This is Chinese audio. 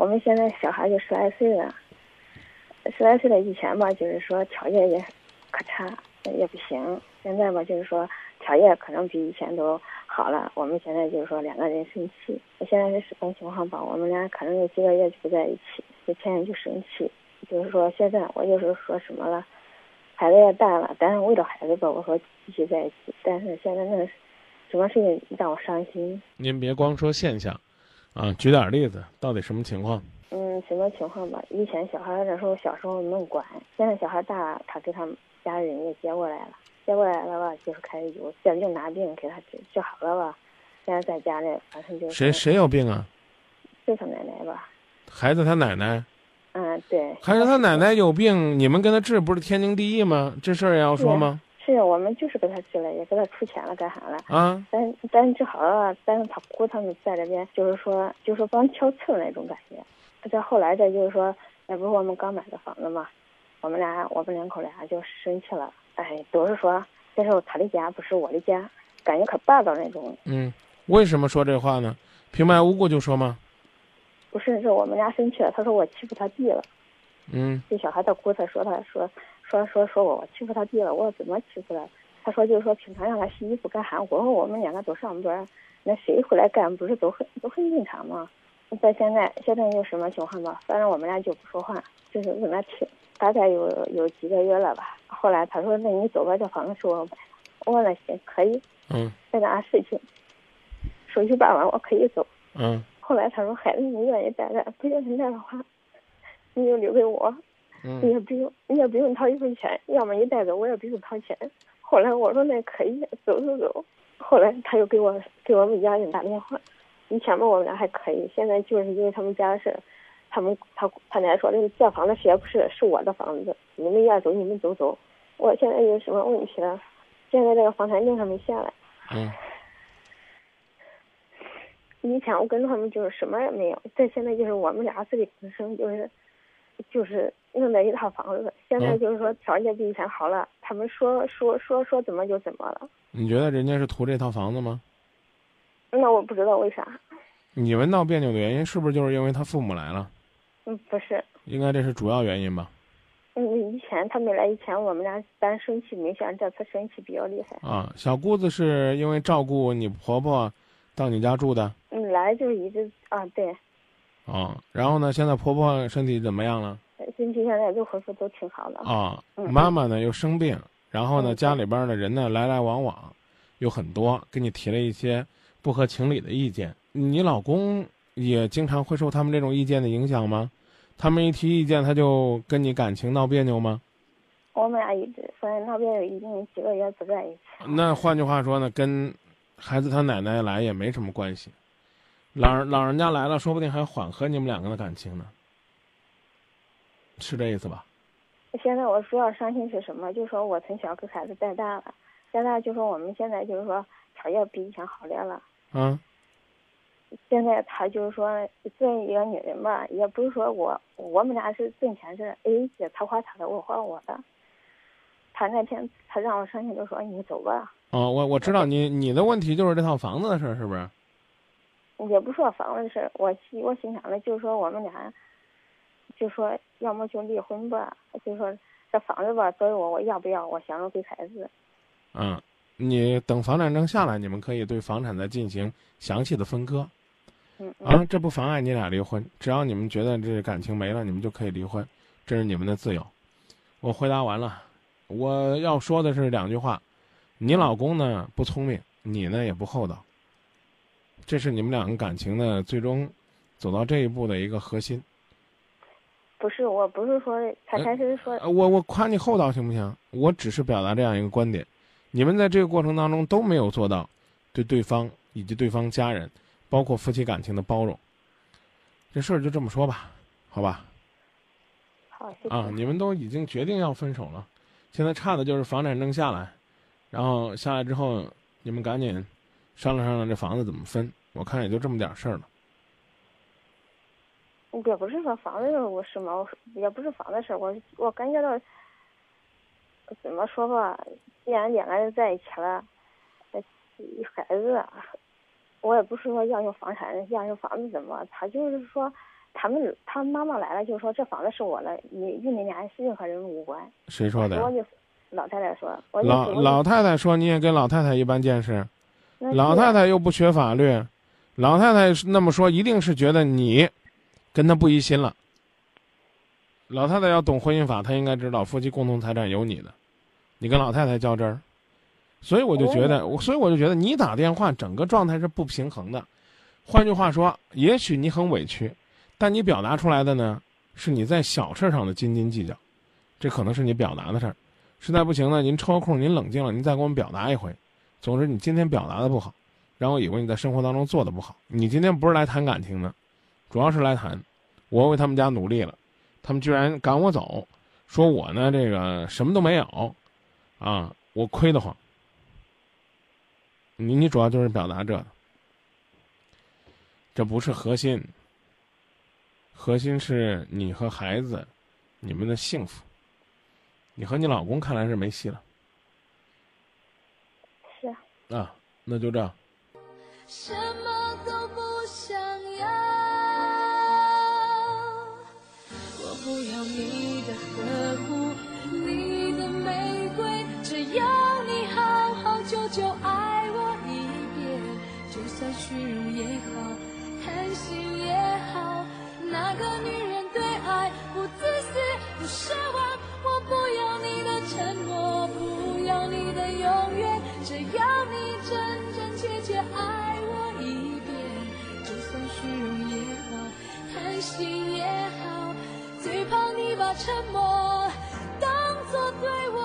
我们现在小孩就十来岁了，十来岁了以前吧，就是说条件也可差，也不行。现在吧，就是说条件可能比以前都好了。我们现在就是说两个人生气，现在是什么情况吧？我们俩可能有几个月就不在一起，就天天就生气。就是说现在我就是说什么了，孩子也大了，但是为了孩子吧，我说继续在一起。但是现在那什么事情让我伤心？您别光说现象，啊，举点例子，到底什么情况？嗯，什么情况吧？以前小孩的时候，小时候能管，现在小孩大了，他给他们家人也接过来了，接过来了吧，就是开始有这病拿病给他治治好了吧。现在在家里，反正就是谁谁有病啊？就他奶奶吧。孩子他奶奶。嗯，对。孩子他奶奶有病，你们跟他治不是天经地义吗？这事儿也要说吗？是我们就是给他去了，也给他出钱了，干啥了？啊！但但正好了，但是他姑他们在这边，就是说，就是帮挑刺那种感觉。再后来再就是说，那不是我们刚买的房子嘛，我们俩我们两口俩就生气了。哎，都是说这是他的家，不是我的家，感觉可霸道那种。嗯，为什么说这话呢？平白无故就说吗？不是，是我们俩生气了。他说我欺负他弟了。嗯。这小孩他姑他说他说。说说说我我欺负他弟了，我怎么欺负了？他说就是说平常让他洗衣服干啥？我说我们两个都上班，那谁回来干不是都很都很正常吗？在现在现在有什么情况吧？反正我们俩就不说话，就是跟他听。大概有有几个月了吧。后来他说那你走吧，这房子是我买的。我说那行可以。嗯。那啥事情，手续办完我可以走。嗯。后来他说孩子你愿意带着，不愿意带的话，你就留给我。你也不用，你也不用掏一分钱，要么你带走，我也不用掏钱。后来我说那可以，走走走。后来他又给我给我们家人打电话，以前嘛我们俩还可以，现在就是因为他们家的事，他们他他奶说的这房子谁也不是是我的房子，你们要走你们走走。我现在有什么问题了？现在这个房产证还没下来。嗯。以前我跟他们就是什么也没有，但现在就是我们俩自力更生，就是就是。弄的一套房子，现在就是说条件比以前好了。他们说说说说怎么就怎么了。你觉得人家是图这套房子吗？那我不知道为啥。你们闹别扭的原因是不是就是因为他父母来了？嗯，不是。应该这是主要原因吧？嗯，以前他没来以前，我们俩单生气没像这次生气比较厉害。啊，小姑子是因为照顾你婆婆，到你家住的。嗯，来就一直啊，对。哦，然后呢？现在婆婆身体怎么样了？身体现在就恢复都挺好的啊。妈妈呢又生病，然后呢家里边的人呢来来往往，有很多跟你提了一些不合情理的意见。你老公也经常会受他们这种意见的影响吗？他们一提意见，他就跟你感情闹别扭吗？我们俩一直反正闹别扭，已经几个月不在一起。那换句话说呢，跟孩子他奶奶来也没什么关系。老老人家来了，说不定还缓和你们两个的感情呢。是这意思吧？现在我主要伤心是什么？就说我从小给孩子带大了，现在就说我们现在就是说条件比以前好点了。嗯。现在他就是说，这一个女人吧，也不是说我我们俩是挣钱是 A 制，他花他的，我花我的。他那天他让我伤心，就说你走吧。哦，我我知道你你的问题就是这套房子的事儿，是不是？也不说房子的事儿，我心我心想的就是说我们俩。就说要么就离婚吧，就说这房子吧，作为我，我要不要？我想着给孩子。嗯，你等房产证下来，你们可以对房产再进行详细的分割。嗯啊，这不妨碍你俩离婚，只要你们觉得这感情没了，你们就可以离婚，这是你们的自由。我回答完了，我要说的是两句话：你老公呢不聪明，你呢也不厚道。这是你们两个感情的最终走到这一步的一个核心。不是，我不是说他开始说，我我夸你厚道行不行？我只是表达这样一个观点，你们在这个过程当中都没有做到对对方以及对方家人，包括夫妻感情的包容。这事儿就这么说吧，好吧？好，谢谢。啊，你们都已经决定要分手了，现在差的就是房产证下来，然后下来之后，你们赶紧商量商量这房子怎么分。我看也就这么点事儿了。也不是说房子的事嘛，也不是房子事我我感觉到怎么说吧，既然两个人在一起了，孩子，我也不是说要用房产，要有房子怎么，他就是说他们他妈妈来了，就说这房子是我的，你与你俩任何人无关。谁说的？我就老太太说。我老老太太说你也跟老太太一般见识，老太太又不学法律，老太太那么说一定是觉得你跟他不一心了。老太太要懂婚姻法，她应该知道夫妻共同财产有你的，你跟老太太较真儿，所以我就觉得，我所以我就觉得你打电话整个状态是不平衡的。换句话说，也许你很委屈，但你表达出来的呢，是你在小事上的斤斤计较，这可能是你表达的事儿。实在不行呢，您抽个空，您冷静了，您再给我们表达一回。总之，你今天表达的不好，然后以为你在生活当中做的不好。你今天不是来谈感情的，主要是来谈，我为他们家努力了。他们居然赶我走，说我呢这个什么都没有，啊，我亏得慌。你你主要就是表达这，这不是核心。核心是你和孩子，你们的幸福。你和你老公看来是没戏了。是啊。啊，那就这样。什么都不不要你的呵护，你的玫瑰，只要你好好久久爱我一遍。就算虚荣也好，贪心也好，那个女人把沉默当作对我